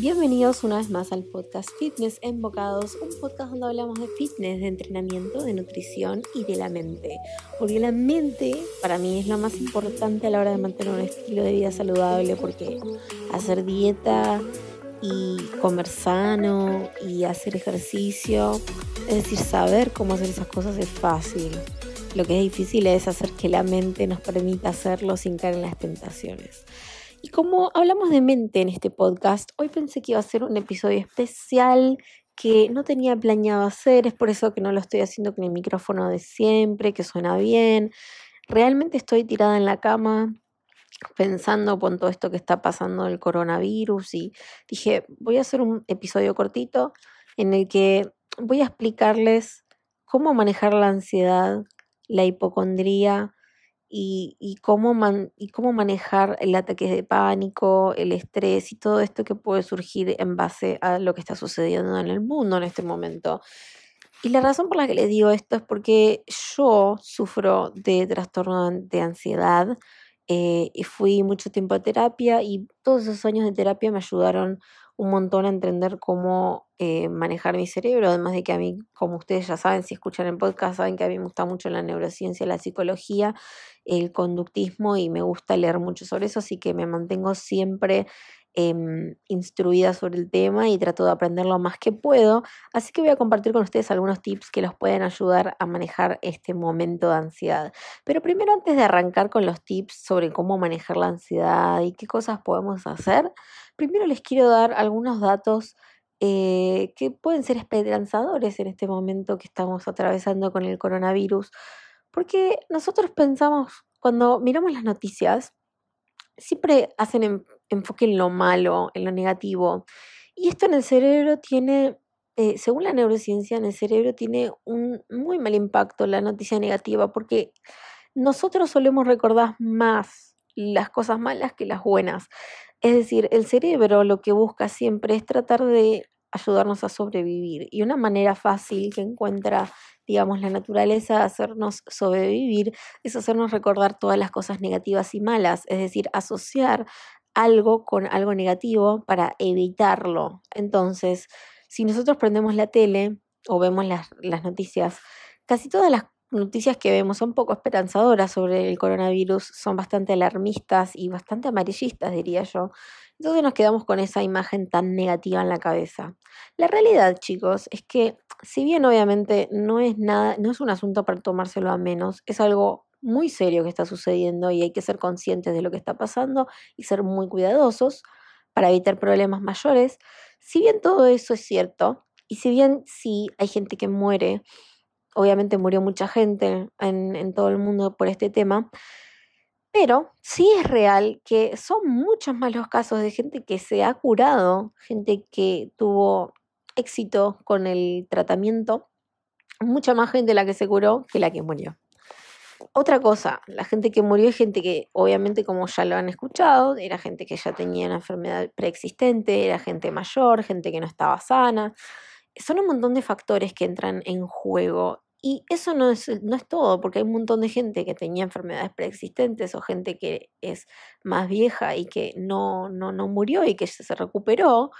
Bienvenidos una vez más al podcast Fitness en Bocados, un podcast donde hablamos de fitness, de entrenamiento, de nutrición y de la mente. Porque la mente para mí es lo más importante a la hora de mantener un estilo de vida saludable, porque hacer dieta y comer sano y hacer ejercicio, es decir, saber cómo hacer esas cosas es fácil. Lo que es difícil es hacer que la mente nos permita hacerlo sin caer en las tentaciones. Y como hablamos de mente en este podcast, hoy pensé que iba a ser un episodio especial que no tenía planeado hacer, es por eso que no lo estoy haciendo con el micrófono de siempre, que suena bien. Realmente estoy tirada en la cama pensando con todo esto que está pasando el coronavirus y dije, voy a hacer un episodio cortito en el que voy a explicarles cómo manejar la ansiedad, la hipocondría y, cómo y cómo manejar el ataque de pánico, el estrés y todo esto que puede surgir en base a lo que está sucediendo en el mundo en este momento. Y la razón por la que les digo esto es porque yo sufro de trastorno de ansiedad. Eh, y fui mucho tiempo a terapia y todos esos años de terapia me ayudaron un montón a entender cómo eh, manejar mi cerebro, además de que a mí, como ustedes ya saben, si escuchan el podcast, saben que a mí me gusta mucho la neurociencia, la psicología, el conductismo y me gusta leer mucho sobre eso, así que me mantengo siempre Em, instruida sobre el tema y trato de aprender lo más que puedo. Así que voy a compartir con ustedes algunos tips que los pueden ayudar a manejar este momento de ansiedad. Pero primero, antes de arrancar con los tips sobre cómo manejar la ansiedad y qué cosas podemos hacer, primero les quiero dar algunos datos eh, que pueden ser esperanzadores en este momento que estamos atravesando con el coronavirus. Porque nosotros pensamos, cuando miramos las noticias, siempre hacen enfoque en lo malo, en lo negativo. Y esto en el cerebro tiene, eh, según la neurociencia, en el cerebro tiene un muy mal impacto la noticia negativa, porque nosotros solemos recordar más las cosas malas que las buenas. Es decir, el cerebro lo que busca siempre es tratar de ayudarnos a sobrevivir. Y una manera fácil que encuentra digamos, la naturaleza de hacernos sobrevivir es hacernos recordar todas las cosas negativas y malas, es decir, asociar algo con algo negativo para evitarlo. Entonces, si nosotros prendemos la tele o vemos las, noticias, casi todas las noticias que vemos son poco esperanzadoras sobre el coronavirus, son bastante alarmistas y bastante amarillistas, diría yo. Entonces nos quedamos con esa imagen tan negativa en la cabeza. La realidad, chicos, es que si bien obviamente no es nada, no es un asunto para tomárselo a menos, es algo muy serio que está sucediendo y hay que ser conscientes de lo que está pasando y ser muy cuidadosos para evitar problemas mayores. Si bien todo eso es cierto, y si bien sí hay gente que muere, obviamente murió mucha gente en, todo el mundo por este tema, pero sí es real que son muchos más los casos de gente que se ha curado, gente que tuvo éxito con el tratamiento, mucha más gente la que se curó que la que murió. Otra cosa, la gente que murió es gente que obviamente como ya lo han escuchado, era gente que ya tenía una enfermedad preexistente, era gente mayor, gente que no estaba sana. Son un montón de factores que entran en juego y eso no es, no es todo, porque hay un montón de gente que tenía enfermedades preexistentes o gente que es más vieja y que no, no, no murió y que se recuperó.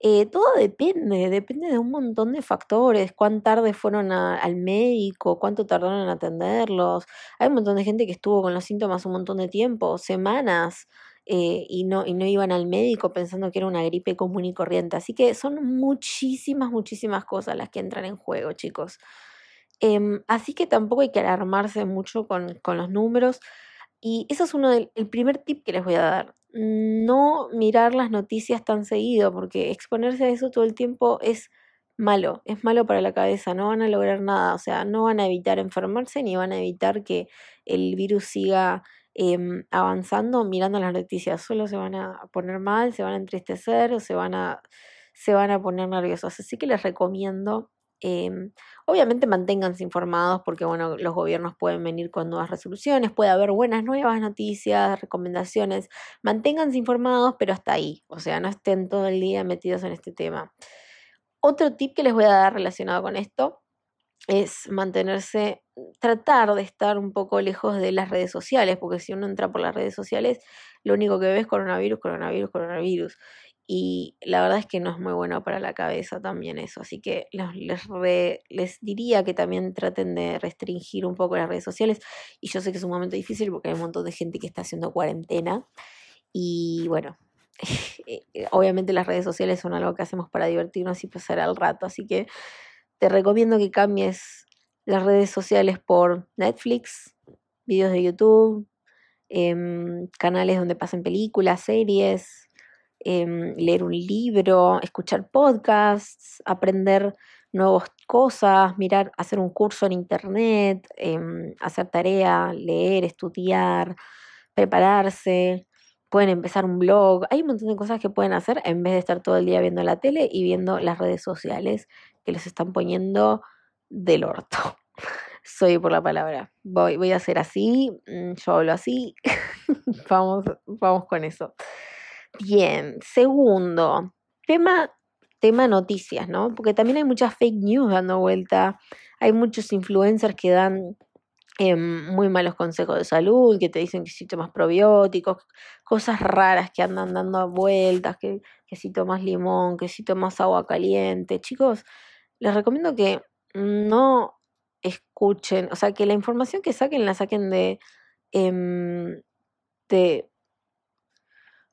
Eh, todo depende, depende de un montón de factores, cuán tarde fueron al médico, cuánto tardaron en atenderlos. Hay un montón de gente que estuvo con los síntomas un montón de tiempo, semanas, eh, y, no, y no iban al médico pensando que era una gripe común y corriente. Así que son muchísimas, muchísimas cosas las que entran en juego, chicos. Em, así que tampoco hay que alarmarse mucho con, con los números. Y eso es uno del el primer tip que les voy a dar. No mirar las noticias tan seguido, porque exponerse a eso todo el tiempo es malo, es malo para la cabeza, no van a lograr nada, o sea, no van a evitar enfermarse ni van a evitar que el virus siga em, avanzando mirando las noticias, solo se van a poner mal, se van a entristecer o se van a, se van a poner nerviosos. Así que les recomiendo Em, obviamente manténganse informados porque bueno, los gobiernos pueden venir con nuevas resoluciones, puede haber buenas nuevas noticias, recomendaciones, manténganse informados, pero hasta ahí, o sea, no estén todo el día metidos en este tema. Otro tip que les voy a dar relacionado con esto es mantenerse, tratar de estar un poco lejos de las redes sociales, porque si uno entra por las redes sociales, lo único que ve es coronavirus, coronavirus, coronavirus. Y la verdad es que no es muy bueno para la cabeza también eso. Así que les, les diría que también traten de restringir un poco las redes sociales. Y yo sé que es un momento difícil porque hay un montón de gente que está haciendo cuarentena. Y bueno, eh, obviamente las redes sociales son algo que hacemos para divertirnos y pasar al rato. Así que te recomiendo que cambies las redes sociales por Netflix, videos de YouTube, em, canales donde pasen películas, series, Em, leer un libro, escuchar podcasts, aprender nuevas cosas, mirar, hacer un curso en internet, em, hacer tarea, leer, estudiar, prepararse. Pueden empezar un blog. Hay un montón de cosas que pueden hacer en vez de estar todo el día viendo la tele y viendo las redes sociales que les están poniendo del orto. Soy por la palabra. Voy, voy a hacer así, mm, yo hablo así. vamos, vamos con eso. Bien, segundo, tema, tema noticias, ¿no? Porque también hay muchas fake news dando vuelta, hay muchos influencers que dan em, muy malos consejos de salud, que te dicen que si tomas probióticos, cosas raras que andan dando vueltas, que, que si tomas limón, que si tomas agua caliente. Chicos, les recomiendo que no escuchen, o sea, que la información que saquen la saquen de, em, de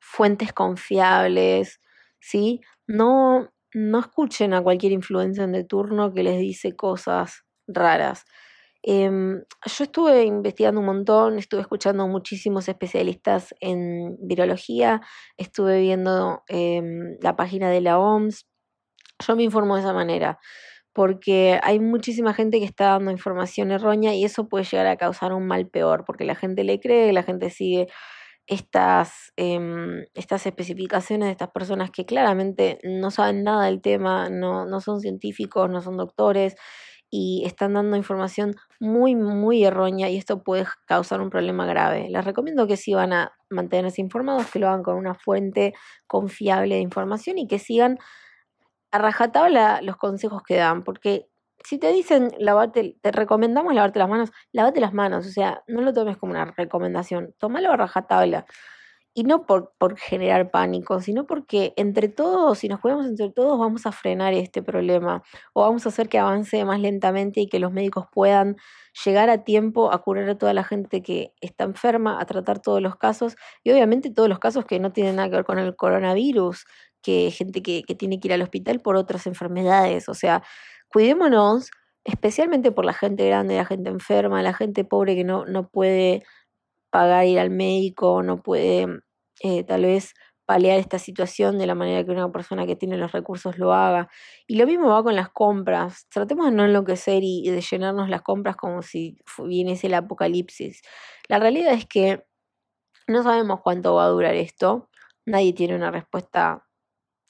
fuentes confiables, ¿sí? No, no escuchen a cualquier influencer de turno que les dice cosas raras. Em, yo estuve investigando un montón, estuve escuchando muchísimos especialistas en virología, estuve viendo em, la página de la OMS. Yo me informo de esa manera, porque hay muchísima gente que está dando información errónea y eso puede llegar a causar un mal peor, porque la gente le cree, la gente sigue estas, em, estas especificaciones de estas personas que claramente no saben nada del tema, no, no son científicos, no son doctores y están dando información muy, muy errónea y esto puede causar un problema grave. Les recomiendo que si van a mantenerse informados, que lo hagan con una fuente confiable de información y que sigan a rajatabla los consejos que dan, porque si te dicen lavate, te recomendamos lavarte las manos, lavate las manos, o sea, no lo tomes como una recomendación, tómalo a rajatabla. Y no por, por generar pánico, sino porque entre todos, si nos cuidamos entre todos, vamos a frenar este problema o vamos a hacer que avance más lentamente y que los médicos puedan llegar a tiempo a curar a toda la gente que está enferma, a tratar todos los casos y obviamente todos los casos que no tienen nada que ver con el coronavirus, que gente que, que tiene que ir al hospital por otras enfermedades, o sea, cuidémonos, especialmente por la gente grande, la gente enferma, la gente pobre que no, no puede pagar ir al médico, no puede eh, tal vez paliar esta situación de la manera que una persona que tiene los recursos lo haga. Y lo mismo va con las compras. Tratemos de no enloquecer y de llenarnos las compras como si viniese el apocalipsis. La realidad es que no sabemos cuánto va a durar esto. Nadie tiene una respuesta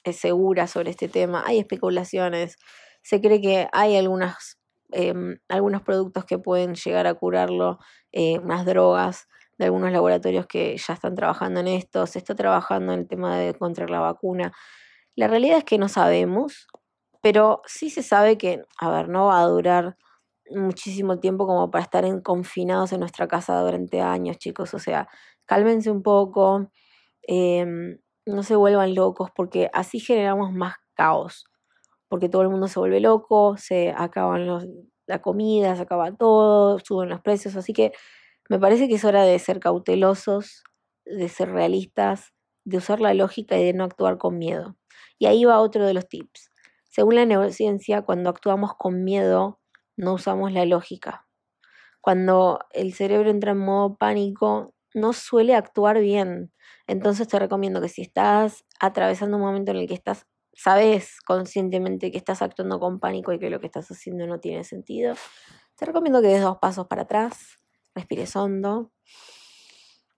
eh, segura sobre este tema. Hay especulaciones se cree que hay em, algunos productos que pueden llegar a curarlo, eh, unas drogas de algunos laboratorios que ya están trabajando en esto, se está trabajando en el tema de encontrar la vacuna. La realidad es que no sabemos, pero sí se sabe que, a ver, no va a durar muchísimo tiempo como para estar en, confinados en nuestra casa durante años, chicos. O sea, cálmense un poco, em, no se vuelvan locos, porque así generamos más caos porque todo el mundo se vuelve loco, se acaban los, la comida, se acaba todo, suben los precios, así que me parece que es hora de ser cautelosos, de ser realistas, de usar la lógica y de no actuar con miedo. Y ahí va otro de los tips. Según la neurociencia, cuando actuamos con miedo, no usamos la lógica. Cuando el cerebro entra en modo pánico, no suele actuar bien. Entonces te recomiendo que si estás atravesando un momento en el que estás sabes conscientemente que estás actuando con pánico y que lo que estás haciendo no tiene sentido, te recomiendo que des dos pasos para atrás, respires hondo,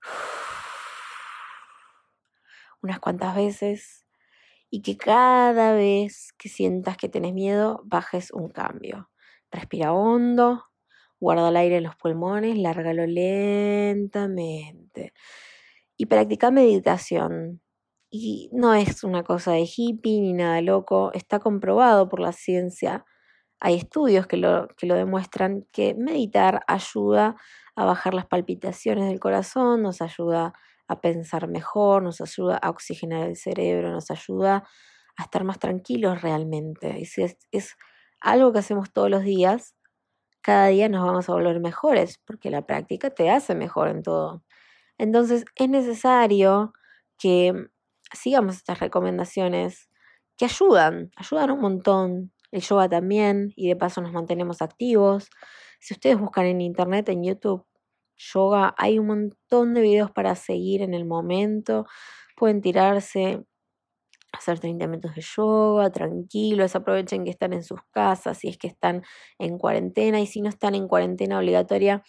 unas cuantas veces y que cada vez que sientas que tienes miedo, bajes un cambio. Respira hondo, guarda el aire en los pulmones, lárgalo lentamente. Y practica meditación. Y no es una cosa de hippie ni nada loco, está comprobado por la ciencia. Hay estudios que lo, que lo demuestran que meditar ayuda a bajar las palpitaciones del corazón, nos ayuda a pensar mejor, nos ayuda a oxigenar el cerebro, nos ayuda a estar más tranquilos realmente. Y si es, es algo que hacemos todos los días, cada día nos vamos a volver mejores, porque la práctica te hace mejor en todo. Entonces es necesario que sigamos estas recomendaciones que ayudan, ayudan un montón. El yoga también, y de paso nos mantenemos activos. Si ustedes buscan en internet, en YouTube, yoga, hay un montón de videos para seguir en el momento. Pueden tirarse, hacer 30 minutos de yoga, tranquilos, aprovechen que están en sus casas, si es que están en cuarentena, y si no están en cuarentena obligatoria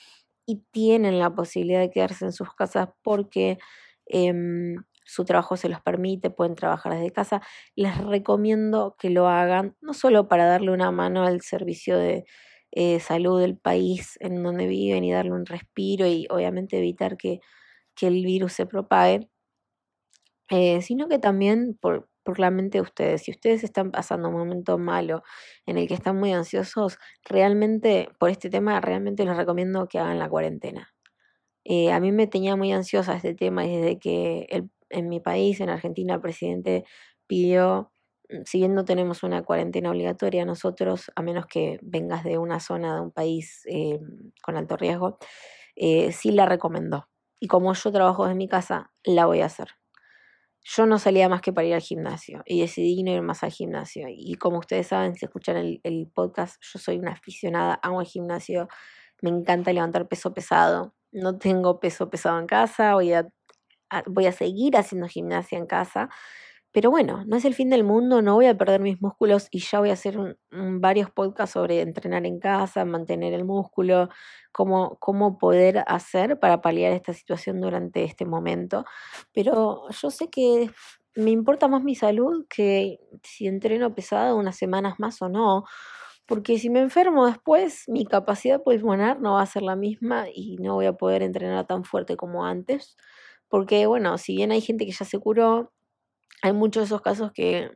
y tienen la posibilidad de quedarse en sus casas porque em, su trabajo se los permite, pueden trabajar desde casa, les recomiendo que lo hagan, no solo para darle una mano al servicio de eh, salud del país en donde viven y darle un respiro y obviamente evitar que, que el virus se propague, eh, sino que también por, por la mente de ustedes. Si ustedes están pasando un momento malo en el que están muy ansiosos, realmente, por este tema, realmente les recomiendo que hagan la cuarentena. Eh, a mí me tenía muy ansiosa este tema desde que el en mi país, en Argentina, el presidente pidió, mm, si bien no tenemos una cuarentena obligatoria nosotros, a menos que vengas de una zona de un país eh, con alto riesgo, eh, sí la recomendó. Y como yo trabajo desde mi casa, la voy a hacer. Yo no salía más que para ir al gimnasio y decidí no ir más al gimnasio. Y como ustedes saben, si escuchan el, el podcast, yo soy una aficionada, amo el gimnasio, me encanta levantar peso pesado. No tengo peso pesado en casa, voy a voy a seguir haciendo gimnasia en casa, pero bueno, no es el fin del mundo, no voy a perder mis músculos y ya voy a hacer varios podcasts sobre entrenar en casa, mantener el músculo, cómo, cómo poder hacer para paliar esta situación durante este momento. Pero yo sé que me importa más mi salud que si entreno pesado unas semanas más o no, porque si me enfermo después, mi capacidad pulmonar no va a ser la misma y no voy a poder entrenar tan fuerte como antes. Porque, bueno, si bien hay gente que ya se curó, hay muchos de esos casos que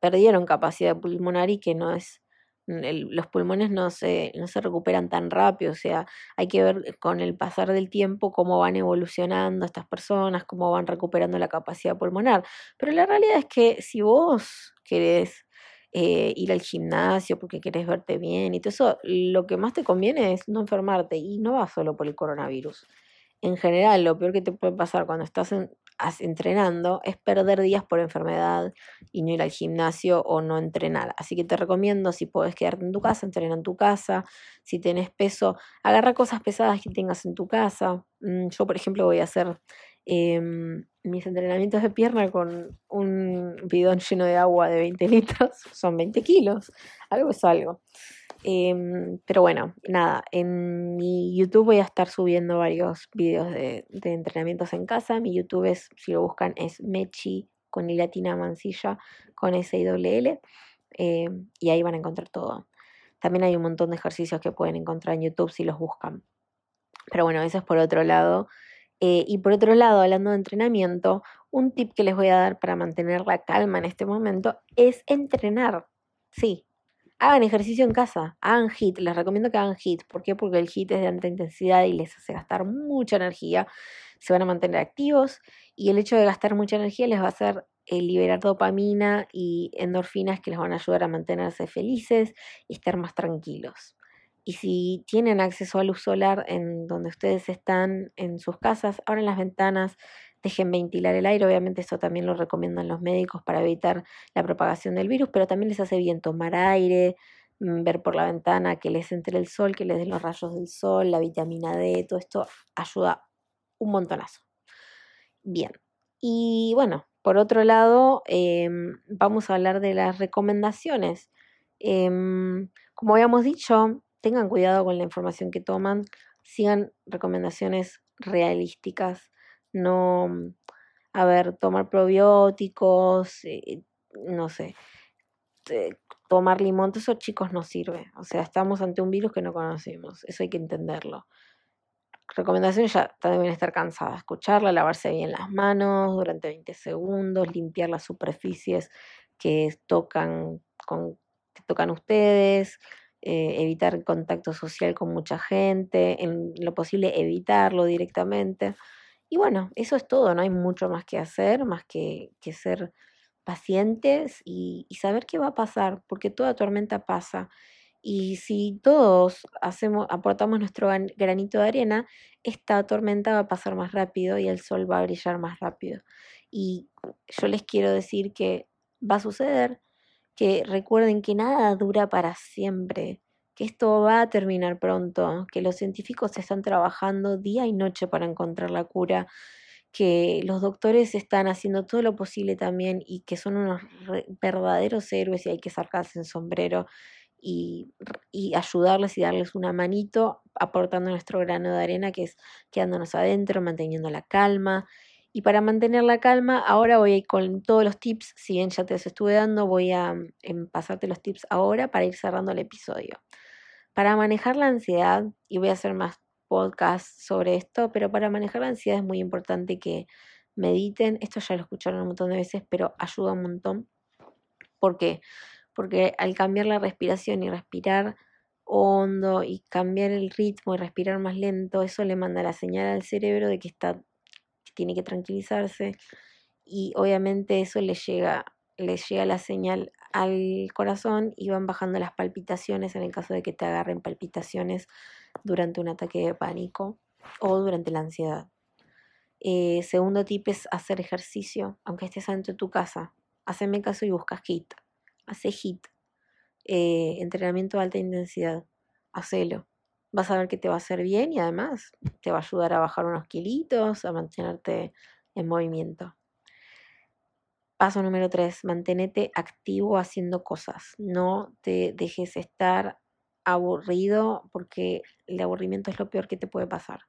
perdieron capacidad pulmonar y que no es los pulmones no se, no se recuperan tan rápido, o sea, hay que ver con el pasar del tiempo cómo van evolucionando estas personas, cómo van recuperando la capacidad pulmonar. Pero la realidad es que si vos querés eh, ir al gimnasio porque querés verte bien y todo eso, lo que más te conviene es no enfermarte y no va solo por el coronavirus en general lo peor que te puede pasar cuando estás entrenando es perder días por enfermedad y no ir al gimnasio o no entrenar. Así que te recomiendo, si puedes quedarte en tu casa, entrena en tu casa. Si tienes peso, agarra cosas pesadas que tengas en tu casa. Mm, yo, por ejemplo, voy a hacer em, mis entrenamientos de pierna con un bidón lleno de agua de 20 litros. Son 20 kilos. Algo es algo. Em, pero bueno, nada, en mi YouTube voy a estar subiendo varios videos de, entrenamientos en casa. Mi YouTube es, si lo buscan, es Mechi con y latina mancilla con S y L. Em, y ahí van a encontrar todo. También hay un montón de ejercicios que pueden encontrar en YouTube si los buscan. Pero bueno, eso es por otro lado. Eh, y por otro lado, hablando de entrenamiento, un tip que les voy a dar para mantener la calma en este momento es entrenar. Sí, hagan ejercicio en casa, hagan HIT, les recomiendo que hagan HIT. ¿Por qué? Porque el HIT es de alta intensidad y les hace gastar mucha energía, se van a mantener activos y el hecho de gastar mucha energía les va a hacer eh, liberar dopamina y endorfinas que les van a ayudar a mantenerse felices y estar más tranquilos. Y si tienen acceso a luz solar en donde ustedes están en sus casas, abran las ventanas, dejen ventilar el aire. Obviamente eso también lo recomiendan los médicos para evitar la propagación del virus, pero también les hace bien tomar aire, mm, ver por la ventana, que les entre el sol, que les den los rayos del sol, la vitamina D, todo esto ayuda un montonazo. Bien, y bueno, por otro lado, em, vamos a hablar de las recomendaciones. Em, como habíamos dicho, tengan cuidado con la información que toman, sigan recomendaciones realísticas no, a ver, tomar probióticos, eh, no sé, eh, tomar limón, eso chicos no sirve. O sea, estamos ante un virus que no conocemos, eso hay que entenderlo. Recomendaciones ya deben estar cansadas, escucharla, lavarse bien las manos durante 20 segundos, limpiar las superficies que tocan, con, tocan ustedes, eh, evitar contacto social con mucha gente, en lo posible evitarlo directamente Y bueno, eso es todo, no hay mucho más que hacer, más que, que ser pacientes y, saber qué va a pasar, porque toda tormenta pasa. Y si todos hacemos, aportamos nuestro granito de arena, esta tormenta va a pasar más rápido y el sol va a brillar más rápido. Y yo les quiero decir que va a suceder, que recuerden que nada dura para siempre, que esto va a terminar pronto, que los científicos están trabajando día y noche para encontrar la cura, que los doctores están haciendo todo lo posible también y que son unos verdaderos héroes y hay que sacarse el sombrero y, ayudarles y darles una manito aportando nuestro grano de arena que es quedándonos adentro, manteniendo la calma y para mantener la calma, ahora voy a ir con todos los tips, si bien ya te los estuve dando, voy a em, pasarte los tips ahora para ir cerrando el episodio. Para manejar la ansiedad, y voy a hacer más podcasts sobre esto, pero para manejar la ansiedad es muy importante que mediten. Esto ya lo escucharon un montón de veces, pero ayuda un montón. ¿Por qué? Porque al cambiar la respiración y respirar hondo y cambiar el ritmo y respirar más lento, eso le manda la señal al cerebro de que está tiene que tranquilizarse y obviamente eso le llega, le llega la señal al corazón y van bajando las palpitaciones en el caso de que te agarren palpitaciones durante un ataque de pánico o durante la ansiedad. Eh, segundo tip es hacer ejercicio, aunque estés dentro de tu casa. Haceme caso y buscas HIT. Hace HIT. Eh, entrenamiento de alta intensidad. Hacelo vas a ver que te va a hacer bien y además te va a ayudar a bajar unos kilitos, a mantenerte en movimiento. Paso número tres, mantenete activo haciendo cosas. No te dejes estar aburrido porque el aburrimiento es lo peor que te puede pasar.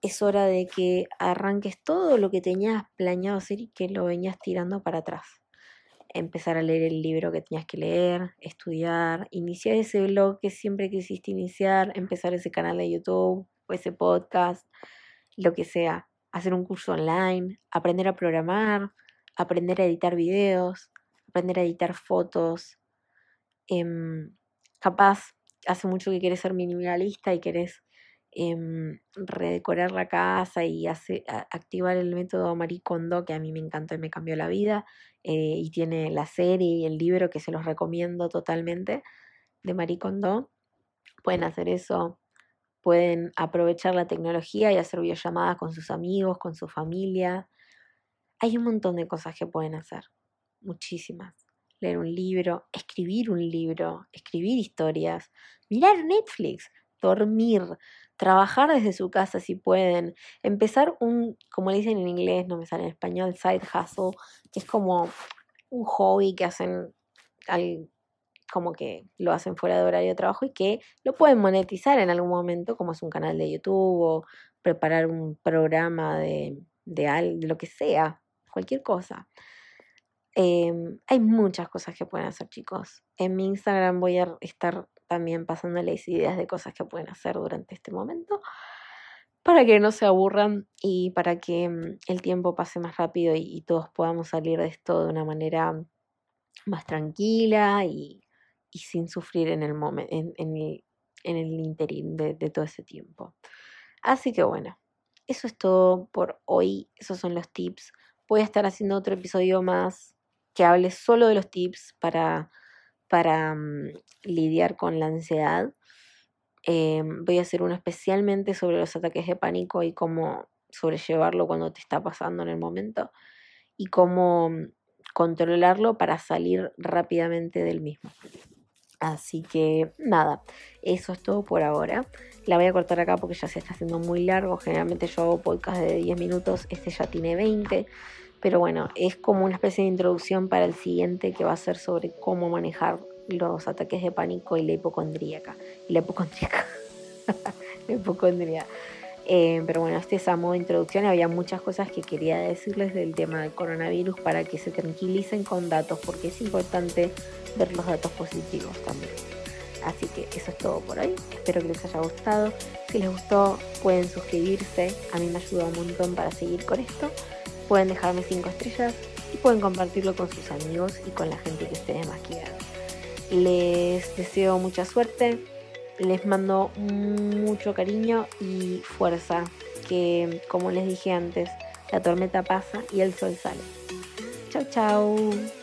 Es hora de que arranques todo lo que tenías planeado hacer y que lo venías tirando para atrás empezar a leer el libro que tenías que leer, estudiar, iniciar ese blog que siempre quisiste iniciar, empezar ese canal de YouTube o ese podcast, lo que sea, hacer un curso online, aprender a programar, aprender a editar videos, aprender a editar fotos. Em, capaz, hace mucho que quieres ser minimalista y querés em, redecorar la casa y activar el método Marie Kondo, que a mí me encantó y me cambió la vida. Eh, y tiene la serie y el libro que se los recomiendo totalmente de Marie. Pueden hacer eso, pueden aprovechar la tecnología y hacer videollamadas con sus amigos, con su familia. Hay un montón de cosas que pueden hacer, muchísimas. Leer un libro, escribir un libro, escribir historias, mirar Netflix, dormir, trabajar desde su casa si pueden, empezar un, como le dicen en inglés, no me sale en español, side hustle, que es como un hobby que hacen como que lo hacen fuera de horario de trabajo y que lo pueden monetizar en algún momento, como es un canal de YouTube o preparar un programa de, de, de lo que sea, cualquier cosa. Em, hay muchas cosas que pueden hacer, chicos. En mi Instagram voy a estar también pasándoles ideas de cosas que pueden hacer durante este momento para que no se aburran y para que mm, el tiempo pase más rápido y, todos podamos salir de esto de una manera más tranquila y, sin sufrir en el, en, en, el, en el interín de todo ese tiempo. Así que bueno, eso es todo por hoy. Esos son los tips. Voy a estar haciendo otro episodio más que hable solo de los tips para para mm, lidiar con la ansiedad. Em, voy a hacer uno especialmente sobre los ataques de pánico y cómo sobrellevarlo cuando te está pasando en el momento y cómo mm, controlarlo para salir rápidamente del mismo. Así que nada, eso es todo por ahora. La voy a cortar acá porque ya se está haciendo muy largo. Generalmente yo hago podcast de 10 minutos, este ya tiene 20. Pero bueno, es como una especie de introducción para el siguiente que va a ser sobre cómo manejar los ataques de pánico y la hipocondríaca. La hipocondría. Eh, pero bueno, este es a modo de introducción. Había muchas cosas que quería decirles del tema del coronavirus para que se tranquilicen con datos, porque es importante ver los datos positivos también. Así que eso es todo por hoy. Espero que les haya gustado. Si les gustó, pueden suscribirse. A mí me ayuda un montón para seguir con esto pueden dejarme 5 estrellas y pueden compartirlo con sus amigos y con la gente que ustedes más quieran. Les deseo mucha suerte, les mando mucho cariño y fuerza, que, como les dije antes, la tormenta pasa y el sol sale. Chau, chau.